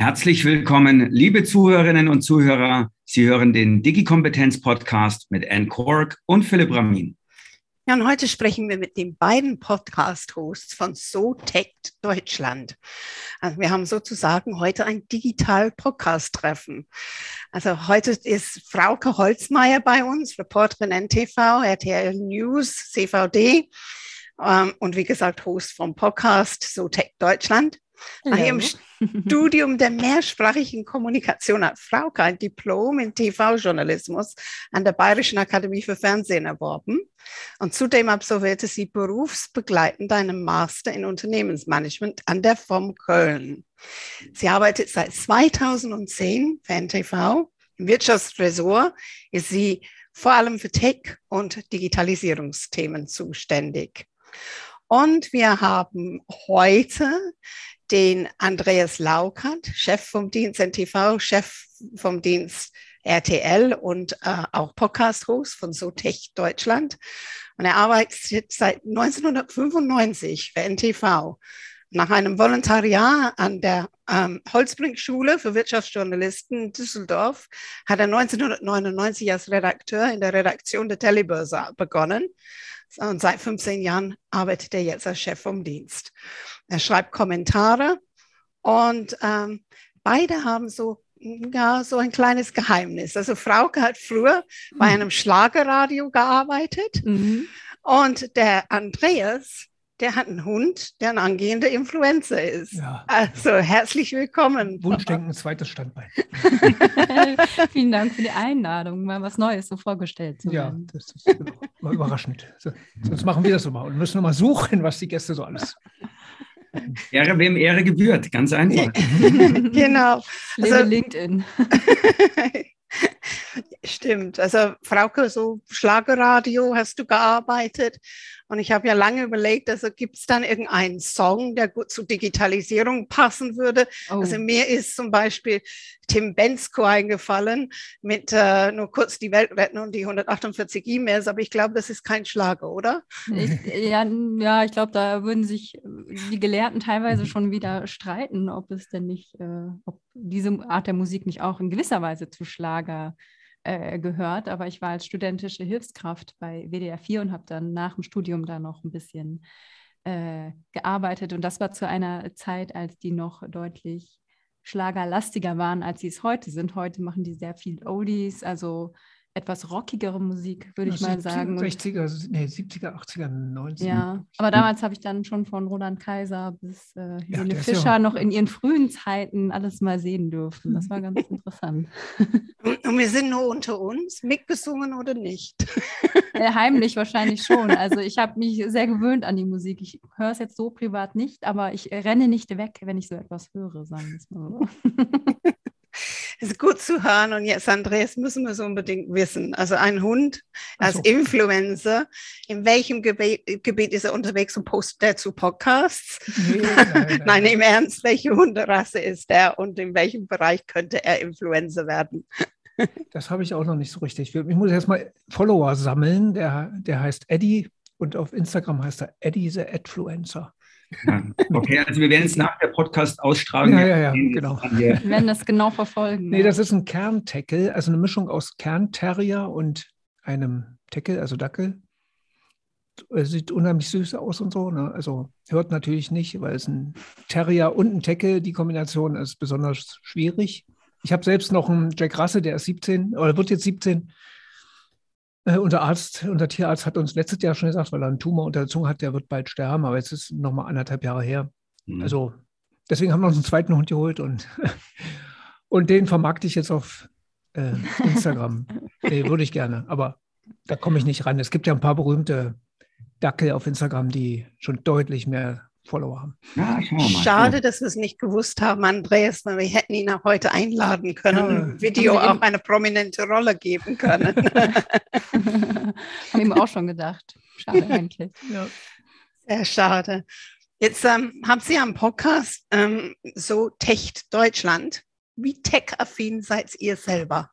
Herzlich willkommen, liebe Zuhörerinnen und Zuhörer. Sie hören den Digi-Kompetenz-Podcast mit Anne Kork und Philipp Ramin. Ja, und heute sprechen wir mit den beiden Podcast-Hosts von SoTech Deutschland. Also wir haben sozusagen heute ein Digital-Podcast-Treffen. Also heute ist Frauke Holzmeier bei uns, Reporterin NTV, RTL News, CVD ähm, und wie gesagt Host vom Podcast SoTech Deutschland. Nach ihrem Studium der mehrsprachigen Kommunikation hat Frauke ein Diplom in TV-Journalismus an der Bayerischen Akademie für Fernsehen erworben. Und zudem absolvierte sie berufsbegleitend einen Master in Unternehmensmanagement an der FOM Köln. Sie arbeitet seit 2010 für NTV. Im Wirtschaftsressort ist sie vor allem für Tech- und Digitalisierungsthemen zuständig. Und wir haben heute den Andreas Laukert, Chef vom Dienst NTV, Chef vom Dienst RTL und äh, auch Podcast-Host von SoTech Deutschland. Und er arbeitet seit 1995 für NTV. Nach einem Volontariat an der ähm, Holzbrink-Schule für Wirtschaftsjournalisten in Düsseldorf hat er 1999 als Redakteur in der Redaktion der Telebörse begonnen. Und seit 15 Jahren arbeitet er jetzt als Chef vom Dienst. Er schreibt Kommentare und ähm, beide haben so ja, so ein kleines Geheimnis. Also Frauke hat früher bei mhm. einem Schlagerradio gearbeitet mhm. und der Andreas, der hat einen Hund, der ein angehender Influencer ist. Ja. Also herzlich willkommen. Wunschdenken, zweites Standbein. Vielen Dank für die Einladung, mal was Neues so vorgestellt zu werden. Ja, das ist genau, mal überraschend. So, sonst machen wir das so mal und müssen mal suchen, was die Gäste so alles Ehre, wem Ehre gebührt, ganz einfach. genau. Also, LinkedIn. Stimmt. Also Frauke, so Schlagerradio hast du gearbeitet. Und ich habe ja lange überlegt, also gibt es dann irgendeinen Song, der gut zur Digitalisierung passen würde? Oh. Also mir ist zum Beispiel Tim Bensko eingefallen mit äh, nur kurz die Welt retten und die 148 E-Mails, aber ich glaube, das ist kein Schlager, oder? Ich, ja, ja, ich glaube, da würden sich die Gelehrten teilweise schon wieder streiten, ob es denn nicht, äh, ob diese Art der Musik nicht auch in gewisser Weise zu Schlager äh, gehört, aber ich war als studentische Hilfskraft bei WDR 4 und habe dann nach dem Studium da noch ein bisschen äh, gearbeitet. Und das war zu einer Zeit, als die noch deutlich schlagerlastiger waren, als sie es heute sind. Heute machen die sehr viel Oldies, also etwas rockigere Musik, würde ich mal sagen. 60er, nee, 70er, 80er, 90er. Ja, aber damals habe ich dann schon von Roland Kaiser bis äh, Helene ja, Fischer ja noch in ihren frühen Zeiten alles mal sehen dürfen. Das war ganz interessant. Und wir sind nur unter uns, mitgesungen oder nicht? Äh, heimlich wahrscheinlich schon. Also ich habe mich sehr gewöhnt an die Musik. Ich höre es jetzt so privat nicht, aber ich renne nicht weg, wenn ich so etwas höre, sagen wir es mal so. ist gut zu hören. Und jetzt, Andreas, müssen wir so unbedingt wissen. Also ein Hund als so. Influencer, in welchem Gebiet, Gebiet ist er unterwegs und postet er zu Podcasts? Nee, nein, nein. nein, im Ernst, welche Hunderasse ist er und in welchem Bereich könnte er Influencer werden? Das habe ich auch noch nicht so richtig. Ich muss erstmal Follower sammeln. Der, der heißt Eddie und auf Instagram heißt er Eddie the Adfluencer. Okay, also wir werden es nach der Podcast-Ausstrahlung. Ja, ja, ja, genau. Wir werden das genau verfolgen. Nee, das ist ein Kerntackle, also eine Mischung aus Kernterrier und einem Tackle, also Dackel. Sieht unheimlich süß aus und so. Ne? Also hört natürlich nicht, weil es ein Terrier und ein Tackle, die Kombination ist besonders schwierig. Ich habe selbst noch einen Jack Russell, der ist 17 oder wird jetzt 17. Äh, unser Arzt, unser Tierarzt hat uns letztes Jahr schon gesagt, weil er einen Tumor unter der Zunge hat, der wird bald sterben, aber jetzt ist noch mal anderthalb Jahre her. Mhm. Also deswegen haben wir uns einen zweiten Hund geholt und, und den vermarkte ich jetzt auf äh, Instagram. nee, würde ich gerne, aber da komme ich nicht ran. Es gibt ja ein paar berühmte Dackel auf Instagram, die schon deutlich mehr Follower haben. Ja, Schade, dass wir es nicht gewusst haben, Andreas, weil wir hätten ihn auch heute einladen können ja, und Video auch eine prominente Rolle geben können. haben ihm auch schon gedacht. Schade eigentlich. Ja. Sehr schade. Jetzt ähm, haben Sie am Podcast ähm, so Tech Deutschland. Wie tech-affin seid ihr selber?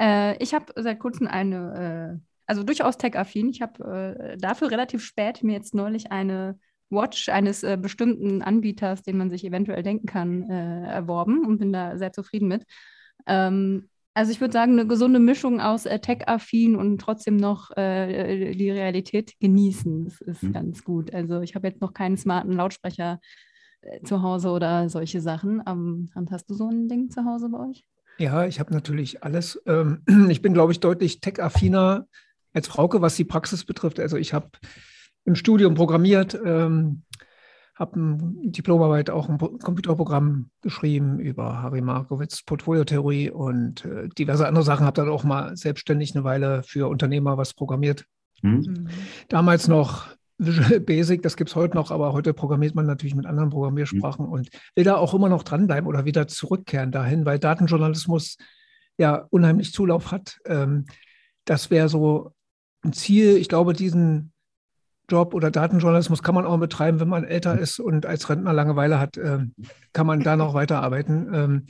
Äh, ich habe seit kurzem eine äh, also durchaus tech-affin. Ich habe äh, dafür relativ spät mir jetzt neulich eine Watch eines äh, bestimmten Anbieters, den man sich eventuell denken kann, äh, erworben und bin da sehr zufrieden mit. Ähm, also ich würde sagen, eine gesunde Mischung aus äh, Tech-affin und trotzdem noch äh, die Realität genießen. Das ist mhm. ganz gut. Also ich habe jetzt noch keinen smarten Lautsprecher äh, zu Hause oder solche Sachen. Ähm, hast du so ein Ding zu Hause bei euch? Ja, ich habe natürlich alles. Ähm, ich bin, glaube ich, deutlich tech-affiner als Frauke, was die Praxis betrifft. Also ich habe im Studium programmiert, ähm, habe eine Diplomarbeit auch ein Computerprogramm geschrieben über Harry Markowitz Portfoliotheorie und äh, diverse andere Sachen. Habe dann auch mal selbstständig eine Weile für Unternehmer was programmiert. Hm. Mhm. Damals noch Visual Basic, das gibt es heute noch, aber heute programmiert man natürlich mit anderen Programmiersprachen mhm. und will da auch immer noch dranbleiben oder wieder zurückkehren dahin, weil Datenjournalismus ja unheimlich Zulauf hat. Ähm, das wäre so Ziel. Ich glaube, diesen Job oder Datenjournalismus kann man auch betreiben, wenn man älter ist und als Rentner Langeweile hat, äh, kann man da noch weiterarbeiten. Ähm,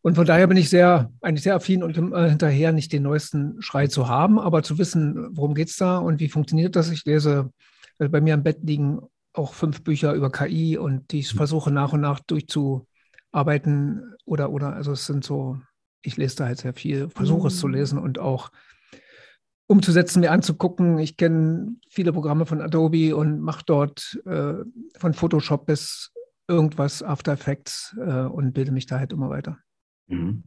und von daher bin ich sehr, eigentlich sehr affin und äh, hinterher nicht den neuesten Schrei zu haben, aber zu wissen, worum geht es da und wie funktioniert das. Ich lese also bei mir am Bett liegen auch fünf Bücher über KI und die ich versuche nach und nach durchzuarbeiten oder, oder, also es sind so, ich lese da halt sehr viel, versuche es zu mhm. lesen und auch umzusetzen, mir anzugucken. Ich kenne viele Programme von Adobe und mache dort äh, von Photoshop bis irgendwas After Effects äh, und bilde mich da halt immer weiter. Mhm.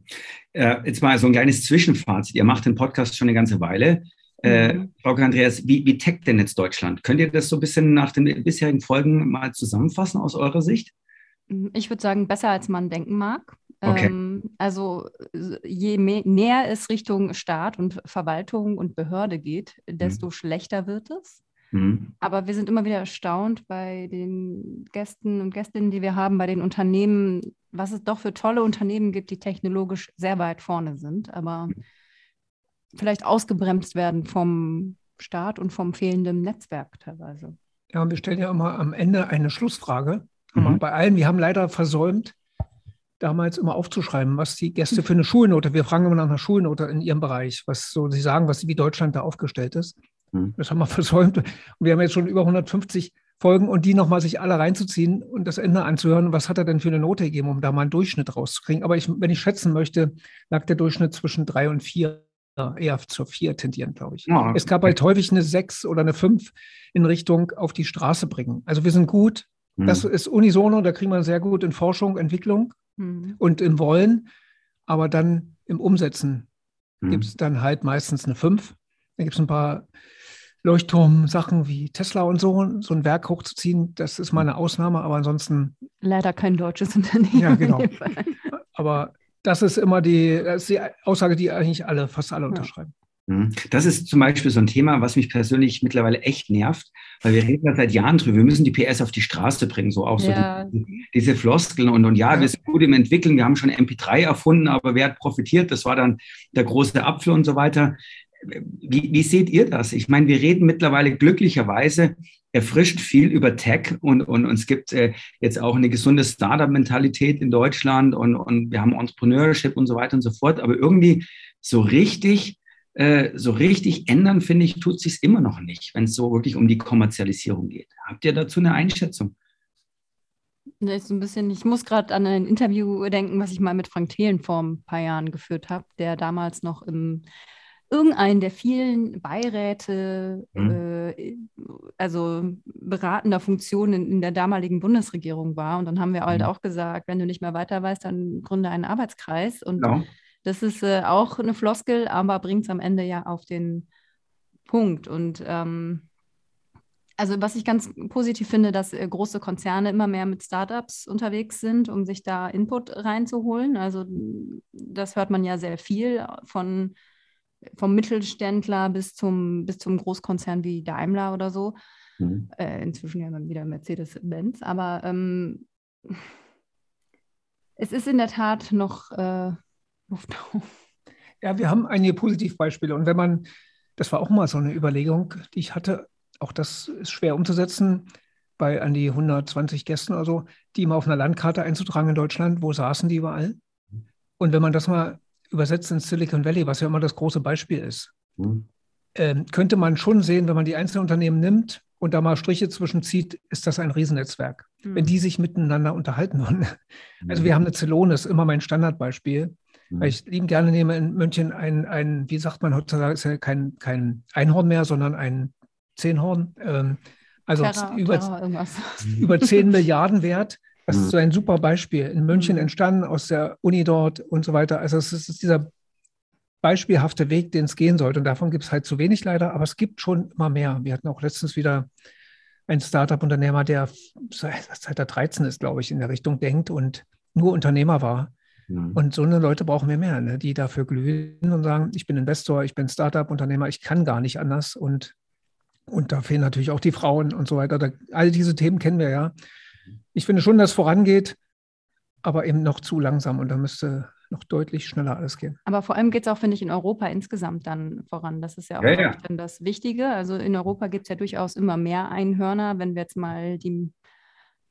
Äh, jetzt mal so ein kleines Zwischenfazit. Ihr macht den Podcast schon eine ganze Weile. Äh, mhm. Frau Andreas, wie, wie tech denn jetzt Deutschland? Könnt ihr das so ein bisschen nach den bisherigen Folgen mal zusammenfassen aus eurer Sicht? Ich würde sagen, besser als man denken mag. Okay. Ähm, also je mehr, näher es Richtung Staat und Verwaltung und Behörde geht, desto mhm. schlechter wird es. Mhm. Aber wir sind immer wieder erstaunt bei den Gästen und Gästinnen, die wir haben, bei den Unternehmen, was es doch für tolle Unternehmen gibt, die technologisch sehr weit vorne sind. Aber mhm vielleicht ausgebremst werden vom Staat und vom fehlenden Netzwerk teilweise. Ja, und wir stellen ja immer am Ende eine Schlussfrage. Mhm. Bei allen, wir haben leider versäumt, damals immer aufzuschreiben, was die Gäste für eine Schulnote, wir fragen immer nach einer Schulnote in ihrem Bereich, was so sie sagen, was wie Deutschland da aufgestellt ist. Mhm. Das haben wir versäumt. Und wir haben jetzt schon über 150 Folgen und die nochmal sich alle reinzuziehen und das Ende anzuhören, was hat er denn für eine Note gegeben, um da mal einen Durchschnitt rauszukriegen. Aber ich, wenn ich schätzen möchte, lag der Durchschnitt zwischen drei und vier eher zur vier tendieren, glaube ich. Ja, es gab halt häufig eine sechs oder eine fünf in Richtung auf die Straße bringen. Also wir sind gut. Mhm. Das ist unisono, da kriegt man sehr gut in Forschung, Entwicklung mhm. und im Wollen. Aber dann im Umsetzen mhm. gibt es dann halt meistens eine fünf. Da gibt es ein paar Leuchtturm-Sachen wie Tesla und so, so ein Werk hochzuziehen, das ist mal eine Ausnahme, aber ansonsten. Leider kein deutsches Unternehmen. Ja, genau. Aber das ist immer die, das ist die Aussage, die eigentlich alle, fast alle unterschreiben. Mhm. Das ist zum Beispiel so ein Thema, was mich persönlich mittlerweile echt nervt, weil wir reden da seit Jahren drüber. Wir müssen die PS auf die Straße bringen, so auch ja. so die, diese Floskeln und, und ja, ja, wir sind gut im Entwickeln, wir haben schon MP3 erfunden, aber wer hat profitiert? Das war dann der große Apfel und so weiter. Wie, wie seht ihr das? Ich meine, wir reden mittlerweile glücklicherweise erfrischt viel über Tech und, und, und es gibt äh, jetzt auch eine gesunde Startup-Mentalität in Deutschland und, und wir haben Entrepreneurship und so weiter und so fort. Aber irgendwie so richtig, äh, so richtig ändern, finde ich, tut sich immer noch nicht, wenn es so wirklich um die Kommerzialisierung geht. Habt ihr dazu eine Einschätzung? Das ist ein bisschen, ich muss gerade an ein Interview denken, was ich mal mit Frank Thelen vor ein paar Jahren geführt habe, der damals noch im irgendeinen der vielen Beiräte, mhm. äh, also beratender Funktionen in, in, der damaligen Bundesregierung war. Und dann haben wir halt mhm. auch gesagt, wenn du nicht mehr weiter weißt, dann gründe einen Arbeitskreis. Und ja. Das ist äh, auch eine Floskel, aber bringt es am Ende ja auf den Punkt. Und ähm, also was ich ganz positiv finde, dass äh, große Konzerne immer mehr mit Startups unterwegs sind, um sich da Input reinzuholen. Also das hört man ja sehr viel von vom Mittelständler bis zum, bis zum Großkonzern wie Daimler oder so. Mhm. Äh, inzwischen ja wieder Mercedes-Benz. Aber ähm, es ist in der Tat noch äh, Luft Ja, wir haben einige Positivbeispiele. Und wenn man, das war auch mal so eine Überlegung, die ich hatte, auch das ist schwer umzusetzen, bei an die 120 Gästen oder so, die immer auf einer Landkarte einzutragen in Deutschland, wo saßen die überall? Und wenn man das mal übersetzt ins Silicon Valley, was ja immer das große Beispiel ist, mhm. ähm, könnte man schon sehen, wenn man die einzelnen Unternehmen nimmt und da mal Striche zwischenzieht, ist das ein Riesennetzwerk. Mhm. Wenn die sich miteinander unterhalten würden. Also wir haben eine Zelone, ist immer mein Standardbeispiel. Mhm. Weil ich lieben gerne nehme in München ein, ein, wie sagt man heutzutage, ist ja kein, kein Einhorn mehr, sondern ein Zehnhorn. Ähm, also Terra, über, Terra über 10 Milliarden wert. Das ist mhm. so ein super Beispiel. In München mhm. entstanden, aus der Uni dort und so weiter. Also es ist dieser beispielhafte Weg, den es gehen sollte. Und davon gibt es halt zu wenig leider, aber es gibt schon immer mehr. Wir hatten auch letztens wieder einen Startup-Unternehmer, der seit er 13 ist, glaube ich, in der Richtung denkt und nur Unternehmer war. Mhm. Und so eine Leute brauchen wir mehr, ne, die dafür glühen und sagen, ich bin Investor, ich bin Startup-Unternehmer, ich kann gar nicht anders. Und, und da fehlen natürlich auch die Frauen und so weiter. Da, all diese Themen kennen wir ja. Ich finde schon, dass es vorangeht, aber eben noch zu langsam. Und da müsste noch deutlich schneller alles gehen. Aber vor allem geht es auch, finde ich, in Europa insgesamt dann voran. Das ist ja auch ja, ja. dann das Wichtige. Also in Europa gibt es ja durchaus immer mehr Einhörner, wenn wir jetzt mal die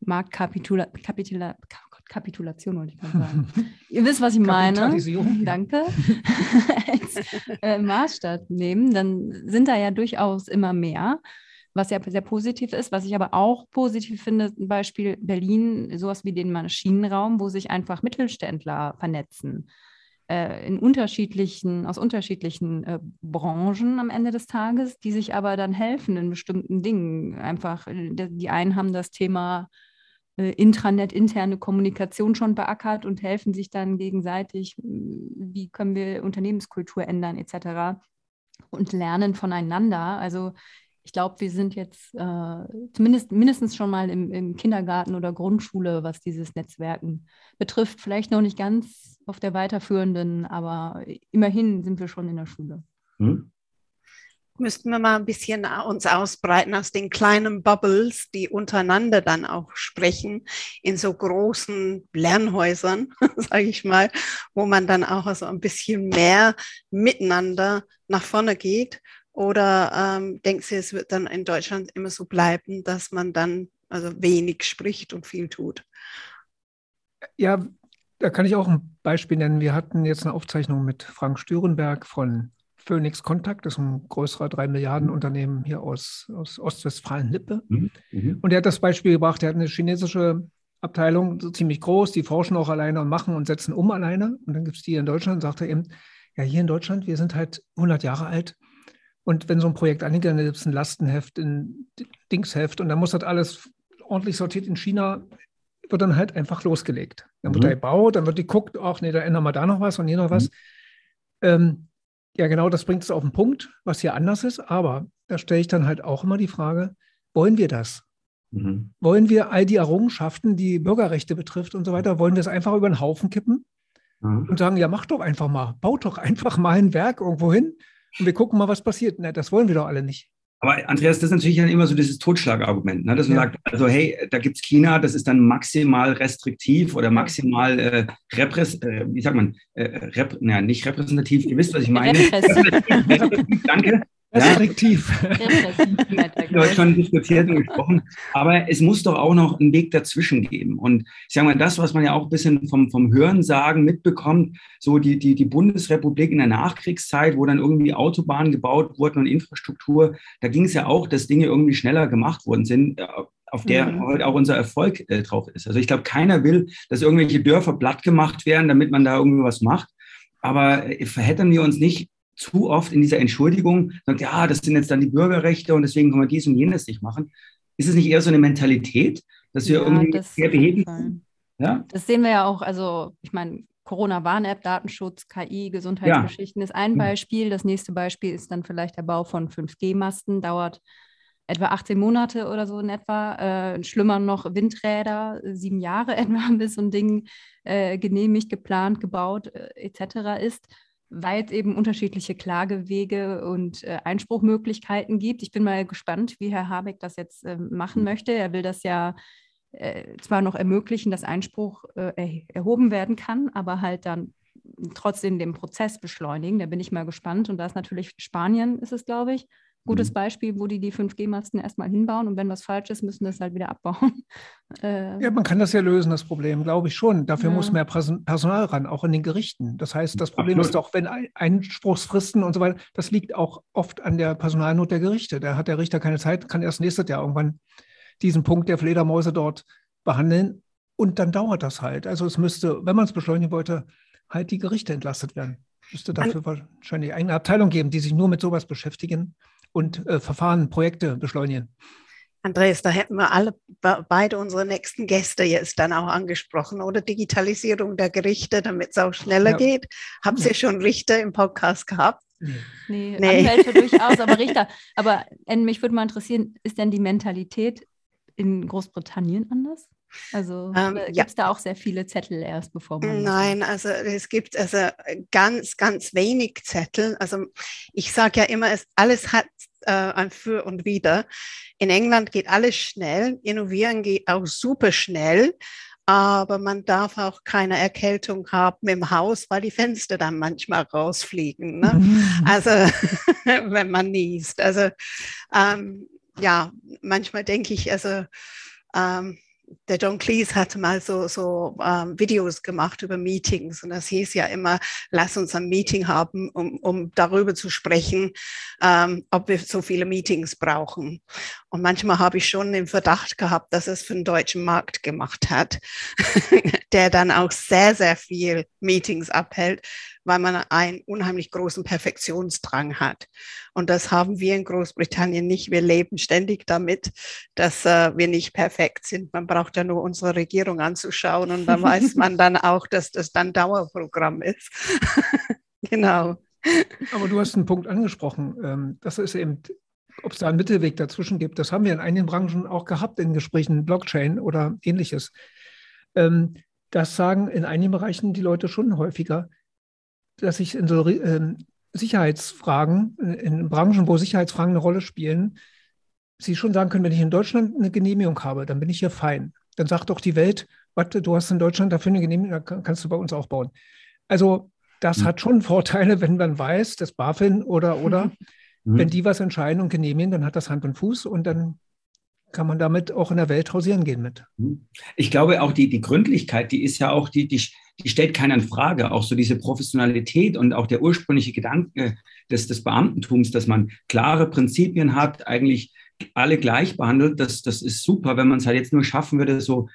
Marktkapitulation, Kapitulation wollte ich mal sagen. Ihr wisst, was ich meine. Danke. Als äh, Maßstab nehmen, dann sind da ja durchaus immer mehr was ja sehr positiv ist. Was ich aber auch positiv finde, zum Beispiel Berlin, sowas wie den Maschinenraum, wo sich einfach Mittelständler vernetzen. Äh, in unterschiedlichen, aus unterschiedlichen äh, Branchen am Ende des Tages, die sich aber dann helfen in bestimmten Dingen. Einfach, äh, die einen haben das Thema äh, Intranet, interne Kommunikation schon beackert und helfen sich dann gegenseitig, wie können wir Unternehmenskultur ändern, etc. Und lernen voneinander. Also ich glaube, wir sind jetzt äh, zumindest mindestens schon mal im, im, Kindergarten oder Grundschule, was dieses Netzwerken betrifft. Vielleicht noch nicht ganz auf der weiterführenden, aber immerhin sind wir schon in der Schule. Hm? Müssten wir mal ein bisschen uns ausbreiten aus den kleinen Bubbles, die untereinander dann auch sprechen, in so großen Lernhäusern, sage ich mal, wo man dann auch so ein bisschen mehr miteinander nach vorne geht oder ähm, denkt sie, es wird dann in Deutschland immer so bleiben, dass man dann also wenig spricht und viel tut? Ja, da kann ich auch ein Beispiel nennen. Wir hatten jetzt eine Aufzeichnung mit Frank Stürenberg von Phoenix Contact, das ist ein größerer 3 Milliarden Unternehmen hier aus, aus Ostwestfalen-Lippe. Mhm. Mhm. Und er hat das Beispiel gebracht, er hat eine chinesische Abteilung, so ziemlich groß, die forschen auch alleine und machen und setzen um alleine. Und dann gibt es die in Deutschland, sagt er eben, ja, hier in Deutschland, wir sind halt 100 Jahre alt und wenn so ein Projekt angeht, dann gibt es ein Lastenheft, ein Dingsheft und dann muss das alles ordentlich sortiert in China, wird dann halt einfach losgelegt. Dann wird mhm. da gebaut, dann wird geguckt, ach nee, da ändern wir da noch was und hier noch was. Mhm. Ähm, ja, genau, das bringt es auf den Punkt, was hier anders ist. Aber da stelle ich dann halt auch immer die Frage, wollen wir das? Mhm. Wollen wir all die Errungenschaften, die Bürgerrechte betrifft und so weiter, wollen wir es einfach über den Haufen kippen mhm. und sagen, ja, mach doch einfach mal, baut doch einfach mal ein Werk irgendwo hin und wir gucken mal, was passiert. Na, das wollen wir doch alle nicht. Aber Andreas, das ist natürlich dann immer so dieses Totschlagargument, ne? dass man ja. sagt, also hey, da gibt es China, das ist dann maximal restriktiv oder maximal äh, repress, äh, wie sagt man, äh, rep, na, nicht repräsentativ, ihr wisst, was ich meine. Danke. Restriktiv. du hast schon diskutiert und gesprochen. Aber es muss doch auch noch einen Weg dazwischen geben. Und ich sage mal, das, was man ja auch ein bisschen vom, vom Hörensagen mitbekommt, so die, die, die Bundesrepublik in der Nachkriegszeit, wo dann irgendwie Autobahnen gebaut wurden und Infrastruktur, da ging es ja auch, dass Dinge irgendwie schneller gemacht worden sind, äh, auf der mhm. heute auch unser Erfolg äh, drauf ist. Also ich glaube, keiner will, dass irgendwelche Dörfer platt gemacht werden, damit man da irgendwie was macht. Aber äh, verhättern wir uns nicht zu oft in dieser Entschuldigung, sagt, ja, das sind jetzt dann die Bürgerrechte und deswegen kann man dies und jenes nicht machen. Ist es nicht eher so eine Mentalität, dass wir ja, irgendwie das sehr beheben? Ja? Das sehen wir ja auch, also ich meine, Corona-Warn-App, Datenschutz, KI, Gesundheitsgeschichten ja. ist ein Beispiel. Das nächste Beispiel ist dann vielleicht der Bau von 5G-Masten, dauert etwa 18 Monate oder so in etwa. Äh, schlimmer noch Windräder, sieben Jahre etwa, bis so ein Ding äh, genehmigt, geplant, gebaut äh, etc. ist weil es eben unterschiedliche Klagewege und äh, Einspruchmöglichkeiten gibt. Ich bin mal gespannt, wie Herr Habeck das jetzt äh, machen möchte. Er will das ja äh, zwar noch ermöglichen, dass Einspruch äh, erhoben werden kann, aber halt dann trotzdem den Prozess beschleunigen. Da bin ich mal gespannt. Und da ist natürlich Spanien, ist es, glaube ich, gutes mhm. Beispiel, wo die die 5G-Masten erstmal hinbauen und wenn was falsch ist, müssen das halt wieder abbauen. Äh, ja, man kann das ja lösen, das Problem, glaube ich schon. Dafür ja. muss mehr Personal ran, auch in den Gerichten. Das heißt, das Problem Absolut. ist doch, wenn Einspruchsfristen und so weiter, das liegt auch oft an der Personalnot der Gerichte. Da hat der Richter keine Zeit, kann erst nächstes Jahr irgendwann diesen Punkt der Fledermäuse dort behandeln und dann dauert das halt. Also es müsste, wenn man es beschleunigen wollte, halt die Gerichte entlastet werden. Müsste dafür An wahrscheinlich eine Abteilung geben, die sich nur mit sowas beschäftigen und äh, Verfahren, Projekte beschleunigen. Andreas, da hätten wir alle beide unsere nächsten Gäste jetzt dann auch angesprochen oder Digitalisierung der Gerichte, damit es auch schneller ja. geht. Habt ihr ja. schon Richter im Podcast gehabt? Nee, nee, nee. Anwälte durchaus, aber Richter. Aber mich würde mal interessieren, ist denn die Mentalität in Großbritannien anders? Also ähm, gibt es ja. da auch sehr viele Zettel erst, bevor man. Nein, also es gibt also ganz, ganz wenig Zettel. Also ich sage ja immer, es, alles hat äh, ein Für und Wider. In England geht alles schnell, Innovieren geht auch super schnell, aber man darf auch keine Erkältung haben im Haus, weil die Fenster dann manchmal rausfliegen. Ne? Mhm. Also wenn man niest. Also ähm, ja, manchmal denke ich, also ähm, der John Cleese hatte mal so, so ähm, Videos gemacht über Meetings und das hieß ja immer, lass uns ein Meeting haben, um, um darüber zu sprechen, ähm, ob wir so viele Meetings brauchen. Und manchmal habe ich schon den Verdacht gehabt, dass es für den deutschen Markt gemacht hat, der dann auch sehr, sehr viel Meetings abhält, weil man einen unheimlich großen Perfektionsdrang hat. Und das haben wir in Großbritannien nicht. Wir leben ständig damit, dass äh, wir nicht perfekt sind. Man braucht ja nur unsere Regierung anzuschauen und dann weiß man dann auch, dass das dann Dauerprogramm ist. genau. Aber du hast einen Punkt angesprochen. Ähm, das ist eben, ob es da einen Mittelweg dazwischen gibt. Das haben wir in einigen Branchen auch gehabt in Gesprächen, Blockchain oder ähnliches. Ähm, das sagen in einigen Bereichen die Leute schon häufiger dass ich in so äh, Sicherheitsfragen, in Branchen, wo Sicherheitsfragen eine Rolle spielen, Sie schon sagen können, wenn ich in Deutschland eine Genehmigung habe, dann bin ich hier fein. Dann sagt doch die Welt, warte, du hast in Deutschland dafür eine Genehmigung, dann kannst du bei uns auch bauen. Also das mhm. hat schon Vorteile, wenn man weiß, das BaFin oder, oder, mhm. wenn die was entscheiden und genehmigen, dann hat das Hand und Fuß und dann kann man damit auch in der Welt hausieren gehen mit. Mhm. Ich glaube auch die, die Gründlichkeit, die ist ja auch, die, die, die stellt keiner in Frage. Auch so diese Professionalität und auch der ursprüngliche Gedanke des, des Beamtentums, dass man klare Prinzipien hat, eigentlich alle gleich behandelt, das, das ist super, wenn man es halt jetzt nur schaffen würde, so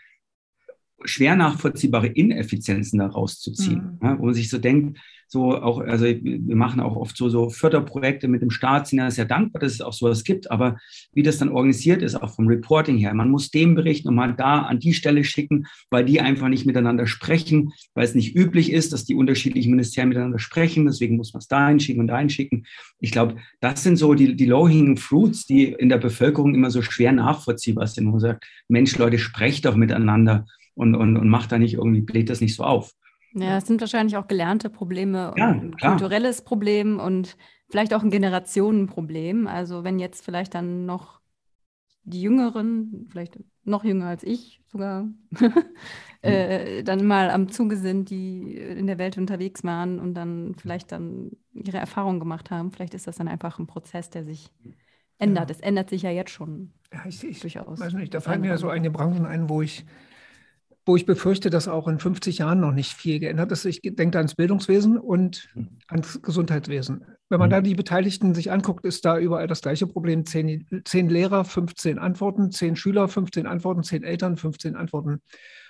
schwer nachvollziehbare Ineffizienzen daraus zu ziehen. Mhm. Ja, wo man sich so denkt, so auch, also wir machen auch oft so, so Förderprojekte mit dem Staat, sind ja sehr dankbar, dass es auch sowas gibt, aber wie das dann organisiert ist, auch vom Reporting her, man muss dem Bericht nochmal da an die Stelle schicken, weil die einfach nicht miteinander sprechen, weil es nicht üblich ist, dass die unterschiedlichen Ministerien miteinander sprechen, deswegen muss man es da hinschicken und da hinschicken. Ich glaube, das sind so die, die low-hanging fruits, die in der Bevölkerung immer so schwer nachvollziehbar sind, wo man sagt, Mensch, Leute, sprecht doch miteinander und, und, und macht da nicht irgendwie, bläht das nicht so auf. Ja, es sind wahrscheinlich auch gelernte Probleme ja, ein kulturelles Problem und vielleicht auch ein Generationenproblem. Also wenn jetzt vielleicht dann noch die Jüngeren, vielleicht noch jünger als ich sogar, äh, dann mal am Zuge sind, die in der Welt unterwegs waren und dann vielleicht dann ihre Erfahrungen gemacht haben. Vielleicht ist das dann einfach ein Prozess, der sich ändert. Es ändert sich ja jetzt schon ja, ich, ich, durchaus. Weiß nicht, da fallen mir ja so einige Branchen ein, wo ich wo ich befürchte, dass auch in 50 Jahren noch nicht viel geändert ist. Ich denke ans Bildungswesen und hm. ans Gesundheitswesen. Wenn man hm. da die Beteiligten sich anguckt, ist da überall das gleiche Problem. Zehn, zehn Lehrer, 15 Antworten, zehn Schüler, 15 Antworten, zehn Eltern, 15 Antworten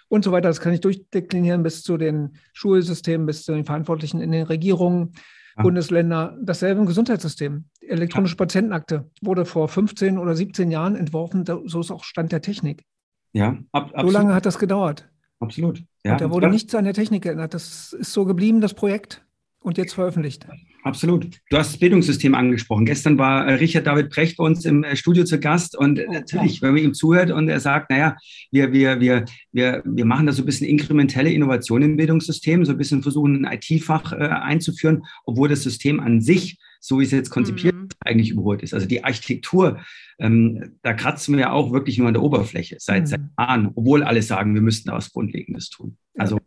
und so weiter. Das kann ich durchdeklinieren bis zu den Schulsystemen, bis zu den Verantwortlichen in den Regierungen, ja. Bundesländer. Dasselbe im Gesundheitssystem. Elektronische Patientenakte wurde vor 15 oder 17 Jahren entworfen. So ist auch Stand der Technik. Ja, ab, so lange hat das gedauert. Absolut. Ja, und da wurde nichts an der Technik geändert. Das ist so geblieben, das Projekt, und jetzt veröffentlicht. Absolut. Du hast das Bildungssystem angesprochen. Gestern war äh, Richard David Brecht bei uns im äh, Studio zu Gast und äh, natürlich, wenn man ihm zuhört und er sagt, naja, wir, wir, wir, wir, wir machen da so ein bisschen inkrementelle Innovation im Bildungssystem, so ein bisschen versuchen, ein IT-Fach einzuführen, obwohl das System an sich, so wie es jetzt konzipiert, mhm. eigentlich überholt ist. Also die Architektur, ähm, da kratzen wir ja auch wirklich nur an der Oberfläche seit, mhm. seit Jahren, obwohl alle sagen, wir müssten da was Grundlegendes tun. Also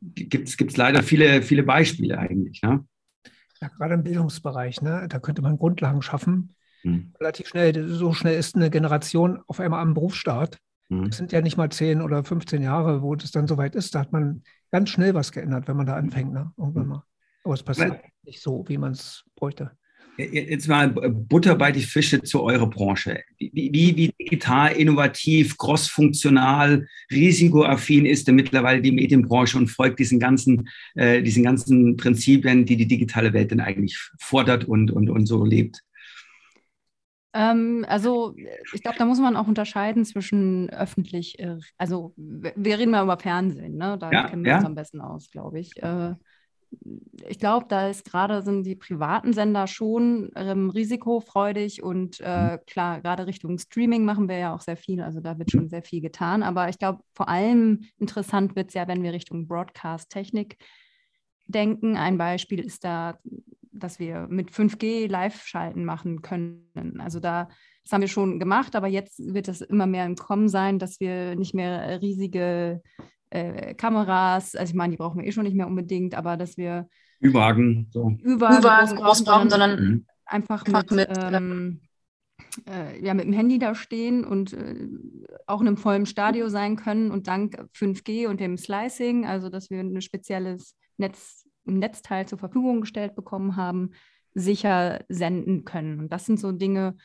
gibt es leider viele, viele Beispiele eigentlich. Ne? Ja, gerade im Bildungsbereich, ne? da könnte man Grundlagen schaffen. mhm. relativ schnell. So schnell ist eine Generation auf einmal am Berufsstart. Mhm. Das sind ja nicht mal 10 oder 15 Jahre, wo das dann soweit ist. Da hat man ganz schnell was geändert, wenn man da anfängt, ne? irgendwann mhm. mal. Aber es passiert ja. nicht so, wie man es bräuchte. Jetzt mal Butter bei die Fische zu eurer Branche. Wie, wie, wie digital, innovativ, crossfunktional, risikoaffin ist denn mittlerweile die Medienbranche und folgt diesen ganzen, äh, diesen ganzen Prinzipien, die die digitale Welt denn eigentlich fordert und, und, und so lebt? Ähm, also ich glaube, da muss man auch unterscheiden zwischen öffentlich, äh, also wir reden mal über Fernsehen, ne? da ja, kennen wir ja. uns am besten aus, glaube ich. Ich glaube, da ist gerade sind die privaten Sender schon ähm, risikofreudig und äh, mhm. klar, gerade Richtung Streaming machen wir ja auch sehr viel, also da wird schon sehr viel getan. Aber ich glaube, vor allem interessant wird es ja, wenn wir Richtung Broadcast-Technik denken. Ein Beispiel ist da, dass wir mit 5G Live-Schalten machen können. Also da, das haben wir schon gemacht, aber jetzt wird es immer mehr im Kommen sein, dass wir nicht mehr riesige äh, Kameras, also ich meine, die brauchen wir eh schon nicht mehr unbedingt, aber dass wir Ü-Wagen, so. Groß brauchen, sondern mhm. einfach mit, mit ähm, äh, ja, mit dem Handy da stehen und äh, auch in einem vollen Stadio sein können und dank 5G und dem Slicing, also dass wir ein spezielles Netz, ein Netzteil zur Verfügung gestellt bekommen haben, sicher senden können. Und das sind so Dinge,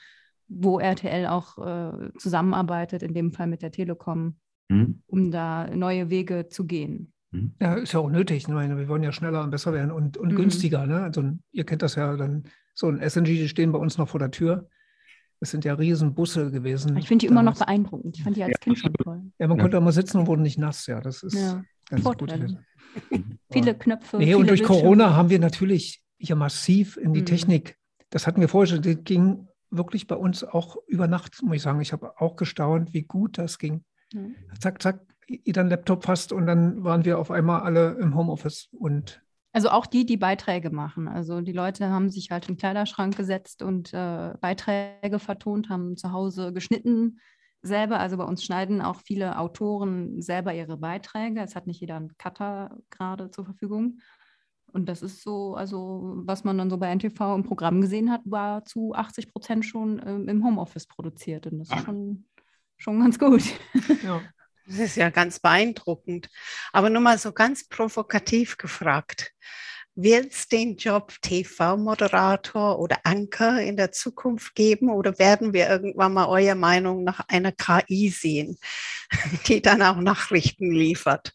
wo RTL auch äh, zusammenarbeitet, in dem Fall mit der Telekom, mhm. um da neue Wege zu gehen. Mhm. Ja, ist ja auch nötig. Ich meine, wir wollen ja schneller und besser werden und, und mhm. günstiger. Ne? Also, ihr kennt das ja dann, so ein SNG, die stehen bei uns noch vor der Tür. Das sind ja Riesenbusse gewesen. Ich finde die immer noch beeindruckend. Ich fand die als ja. Kind schon toll. Ja, man ja. konnte da mal sitzen und wurde nicht nass. Ja, das ist ja. ganz Vorteile. gut. viele Knöpfe. Nee, viele und durch Bildschirme. Corona haben wir natürlich hier massiv in die mhm. Technik, das hatten wir vorher schon, das ging wirklich bei uns auch über Nacht, muss ich sagen. Ich habe auch gestaunt, wie gut das ging. Mhm. Zack, zack, jeder Laptop fast und dann waren wir auf einmal alle im Homeoffice und also auch die, die Beiträge machen. Also die Leute haben sich halt im Kleiderschrank gesetzt und äh, Beiträge vertont, haben zu Hause geschnitten selber. Also bei uns schneiden auch viele Autoren selber ihre Beiträge. Es hat nicht jeder einen Cutter gerade zur Verfügung. Und das ist so, also was man dann so bei NTV im Programm gesehen hat, war zu 80 Prozent schon ähm, im Homeoffice produziert. Und das ist schon, schon ganz gut. Ja. Das ist ja ganz beeindruckend. Aber nur mal so ganz provokativ gefragt. Wird es den Job TV-Moderator oder Anker in der Zukunft geben oder werden wir irgendwann mal eurer Meinung nach einer KI sehen, die dann auch Nachrichten liefert?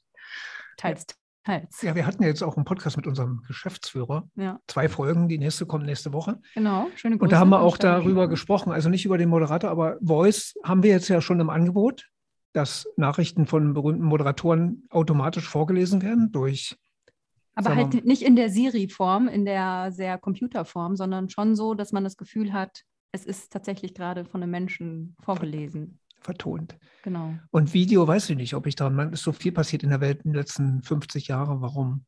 Teils, teils. Ja, wir hatten ja jetzt auch einen Podcast mit unserem Geschäftsführer. Ja. Zwei Folgen, die nächste kommt nächste Woche. Genau, schöne Grüße. Und da haben wir auch darüber gesprochen, also nicht über den Moderator, aber Voice haben wir jetzt ja schon im Angebot, dass Nachrichten von berühmten Moderatoren automatisch vorgelesen werden durch aber halt nicht in der Siri-Form, in der sehr Computerform, sondern schon so, dass man das Gefühl hat, es ist tatsächlich gerade von einem Menschen vorgelesen. Vertont. Genau. Und Video weiß ich nicht, ob ich da, man ist so viel passiert in der Welt in den letzten 50 Jahren, warum?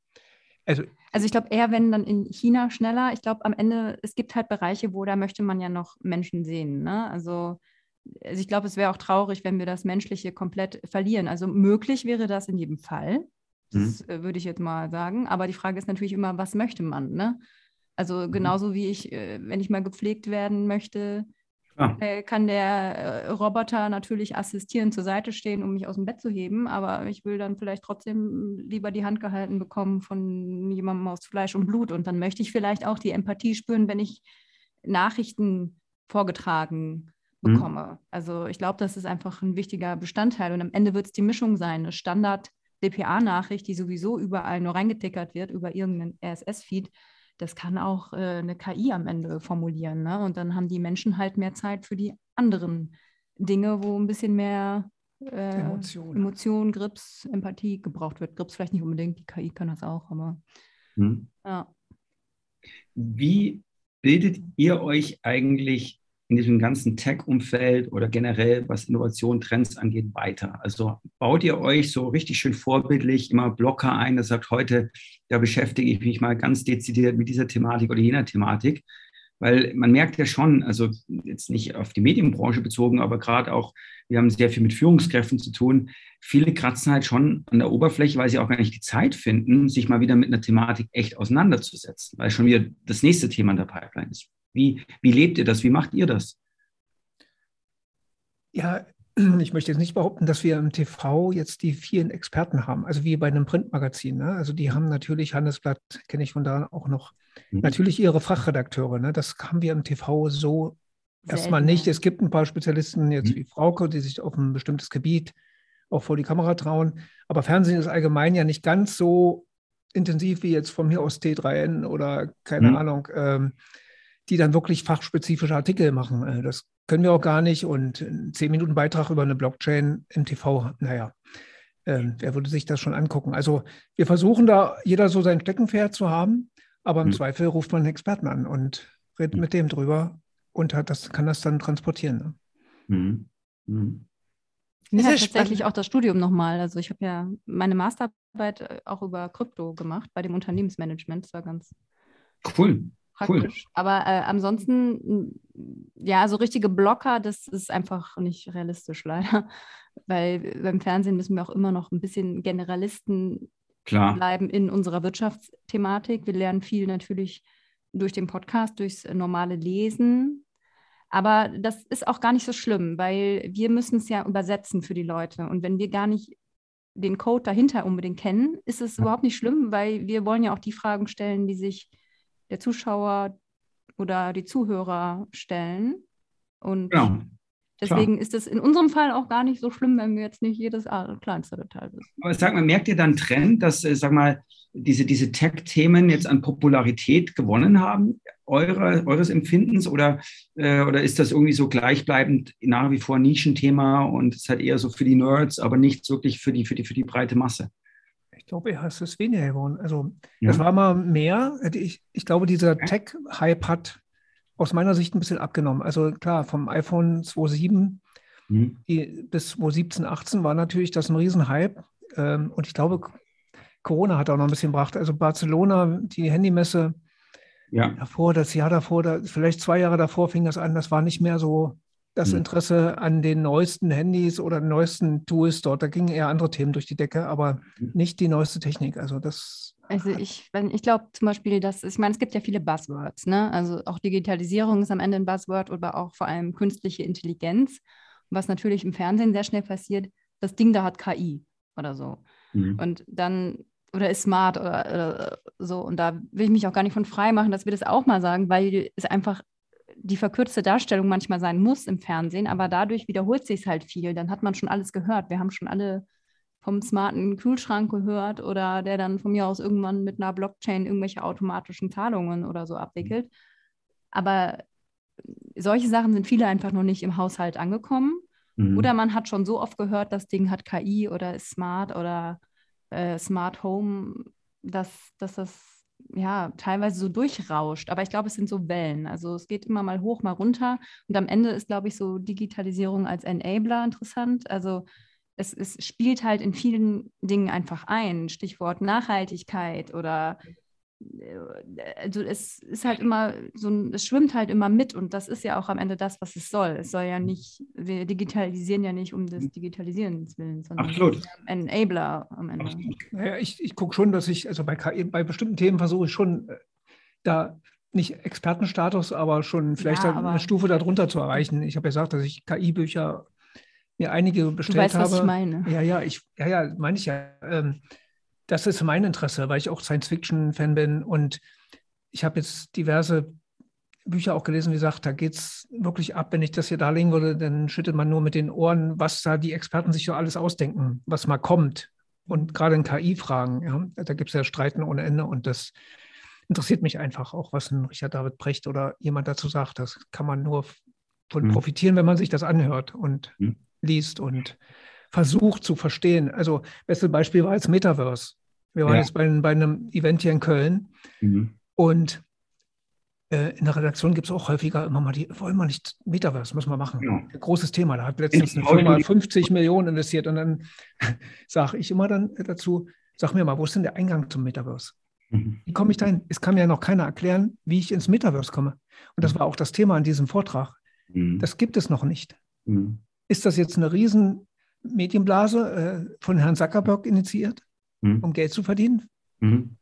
Also, also ich glaube eher, wenn dann in China schneller. Ich glaube am Ende, es gibt halt Bereiche, wo da möchte man ja noch Menschen sehen. Ne? Also, also ich glaube, es wäre auch traurig, wenn wir das Menschliche komplett verlieren. Also möglich wäre das in jedem Fall. Das mhm. Äh, würde ich jetzt mal sagen. Aber die Frage ist natürlich immer, was möchte man? Ne? Also mhm. genauso wie ich, äh, wenn ich mal gepflegt werden möchte, ah. kann der Roboter natürlich assistieren, zur Seite stehen, um mich aus dem Bett zu heben. Aber ich will dann vielleicht trotzdem lieber die Hand gehalten bekommen von jemandem aus Fleisch und Blut. Und dann möchte ich vielleicht auch die Empathie spüren, wenn ich Nachrichten vorgetragen mhm. bekomme. Mhm. Also ich glaube, das ist einfach ein wichtiger Bestandteil. Und am Ende wird es die Mischung sein, eine Standard- DPA-Nachricht, die sowieso überall nur reingetickert wird über irgendeinen RSS-Feed, das kann auch äh, eine KI am Ende formulieren. Ne? Und dann haben die Menschen halt mehr Zeit für die anderen Dinge, wo ein bisschen mehr äh, Emotion. Emotion, Grips, Empathie gebraucht wird. Grips vielleicht nicht unbedingt, die KI kann das auch, aber hm. ja. Wie bildet ihr euch eigentlich in diesem ganzen Tech-Umfeld oder generell, was Innovation, Trends angeht, weiter? Also baut ihr euch so richtig schön vorbildlich immer Blocker ein, das sagt heute, da beschäftige ich mich mal ganz dezidiert mit dieser Thematik oder jener Thematik. Weil man merkt ja schon, also jetzt nicht auf die Medienbranche bezogen, aber gerade auch, wir haben sehr viel mit Führungskräften zu tun. Viele kratzen halt schon an der Oberfläche, weil sie auch gar nicht die Zeit finden, sich mal wieder mit einer Thematik echt auseinanderzusetzen, weil schon wieder das nächste Thema in der Pipeline ist. Wie, wie lebt ihr das? Wie macht ihr das? Ja, ich möchte jetzt nicht behaupten, dass wir im TV jetzt die vielen Experten haben, also wie bei einem Printmagazin. Ne? Also die haben natürlich, Handelsblatt kenne ich von da auch noch, mhm. natürlich ihre Fachredakteure. Ne? Das haben wir im TV so Selten. erstmal nicht. Es gibt ein paar Spezialisten jetzt mhm. wie Frauke, die sich auf ein bestimmtes Gebiet auch vor die Kamera trauen. Aber Fernsehen ist allgemein ja nicht ganz so intensiv wie jetzt von mir aus T3N oder keine mhm. Ahnung, ähm, die dann wirklich fachspezifische Artikel machen. Äh, das können wir auch gar nicht. Und ein 10 Minuten Beitrag über eine Blockchain im TV, naja, äh, wer würde sich das schon angucken? Also wir versuchen da jeder so sein Steckenpferd zu haben, aber im mhm. Zweifel ruft man einen Experten an und redet mhm. mit dem drüber und hat das, kann das dann transportieren. Ne? Mhm. mhm. Ja, tatsächlich spannend. auch das Studium nochmal. Also ich habe ja meine Masterarbeit äh, auch über Krypto gemacht bei dem Unternehmensmanagement. Das war ganz cool. Praktisch. Cool. Aber äh, ansonsten, ja, so richtige Blocker, das ist einfach nicht realistisch, leider. Weil beim Fernsehen müssen wir auch immer noch ein bisschen Generalisten Klar. bleiben in unserer Wirtschaftsthematik. Wir lernen viel natürlich durch den Podcast, durchs normale Lesen, aber das ist auch gar nicht so schlimm, weil wir müssen es ja übersetzen für die Leute. Und wenn wir gar nicht den Code dahinter unbedingt kennen, ist es überhaupt nicht schlimm, weil wir wollen ja auch die Fragen stellen, die sich der Zuschauer oder die Zuhörer stellen. Und genau. Deswegen Klar. ist es in unserem Fall auch gar nicht so schlimm, wenn wir jetzt nicht jedes kleinste Detail wissen. Aber sag mal, merkt ihr dann Trend, dass, äh, sag mal, diese, diese Tech-Themen jetzt an Popularität gewonnen haben, eure, eures Empfindens, oder, äh, oder ist das irgendwie so gleichbleibend nach wie vor Nischenthema und es ist halt eher so für die Nerds, aber nicht wirklich für die, für die, für die breite Masse? Ich glaube, ja, es ist weniger geworden. Also, ja. das war mal mehr. Ich, ich glaube, dieser Tech-Hype hat aus meiner Sicht ein bisschen abgenommen. Also klar, vom iPhone 2.7 mhm. bis 2017, 18 war natürlich das ein Riesenhype. Ähm, und ich glaube, Corona hat auch noch ein bisschen gebracht. Also Barcelona, die Handymesse, ja. davor, das Jahr davor, da, vielleicht zwei Jahre davor fing das an, das war nicht mehr so das mhm. Interesse an den neuesten Handys oder neuesten Tools dort. Da gingen eher andere Themen durch die Decke, aber mhm. nicht die neueste Technik. Also das also ich, ich glaube zum Beispiel, dass, ich meine, es gibt ja viele Buzzwords, ne? Also auch Digitalisierung ist am Ende ein Buzzword oder auch vor allem künstliche Intelligenz. was natürlich im Fernsehen sehr schnell passiert, das Ding da hat KI oder so. Mhm. Und dann, oder ist smart oder, oder, so. Und da will ich mich auch gar nicht von frei machen, dass wir das auch mal sagen, weil es einfach die verkürzte Darstellung manchmal sein muss im Fernsehen, aber dadurch wiederholt sich es halt viel. Dann hat man schon alles gehört. Wir haben schon alle vom smarten Kühlschrank gehört oder der dann von mir aus irgendwann mit einer Blockchain irgendwelche automatischen Zahlungen oder so abwickelt. Aber solche Sachen sind viele einfach noch nicht im Haushalt angekommen. Mhm. Oder man hat schon so oft gehört, das Ding hat KI oder ist smart oder äh, Smart Home, dass, dass das ja teilweise so durchrauscht. Aber ich glaube, es sind so Wellen. Also es geht immer mal hoch, mal runter. Und am Ende ist, glaube ich, so Digitalisierung als Enabler interessant. Also es, es spielt halt in vielen Dingen einfach ein. Stichwort Nachhaltigkeit oder also es ist halt immer so, es schwimmt halt immer mit und das ist ja auch am Ende das, was es soll. Es soll ja nicht, wir digitalisieren ja nicht um des Digitalisierens willen, sondern Absolut. ein Enabler am Ende. Naja, ich, ich gucke schon, dass ich, also bei KI, bei bestimmten Themen versuche ich schon äh, da nicht Expertenstatus, aber schon vielleicht ja, aber eine Stufe darunter zu erreichen. Ich habe ja gesagt, dass ich KI-Bücher mir einige bestellt du weißt, habe. Was ich meine. Ja, ja, ich, ja, ja, meine ich ja. Ähm, das ist mein Interesse, weil ich auch Science-Fiction-Fan bin und ich habe jetzt diverse Bücher auch gelesen, wie gesagt, da geht es wirklich ab. Wenn ich das hier darlegen würde, dann schüttelt man nur mit den Ohren, was da die Experten sich so alles ausdenken, was mal kommt. Und gerade in KI-Fragen, ja, da gibt es ja Streiten ohne Ende und das interessiert mich einfach auch, was ein Richard David Brecht oder jemand dazu sagt. Das kann man nur von mhm. profitieren, wenn man sich das anhört. Und mhm liest und versucht zu verstehen. Also, beste Beispiel war jetzt Metaverse. Wir waren ja. jetzt bei, bei, einem Event hier in Köln mhm. und äh, in der Redaktion gibt es auch häufiger immer mal die, wollen wir nicht Metaverse, müssen wir machen. Ja. Großes Thema. Da hat letztens eine Firma 50 Millionen investiert und dann sage ich immer dann dazu, sag mir mal, wo ist denn der Eingang zum Metaverse? Mhm. Wie komme ich da hin? Es kann mir ja noch keiner erklären, wie ich ins Metaverse komme. Und das mhm. war auch das Thema an diesem Vortrag. Mhm. Das gibt es noch nicht. Mhm. Ist das jetzt eine riesen Medienblase äh, von Herrn Zuckerberg initiiert, mhm. um Geld zu verdienen? Mhm.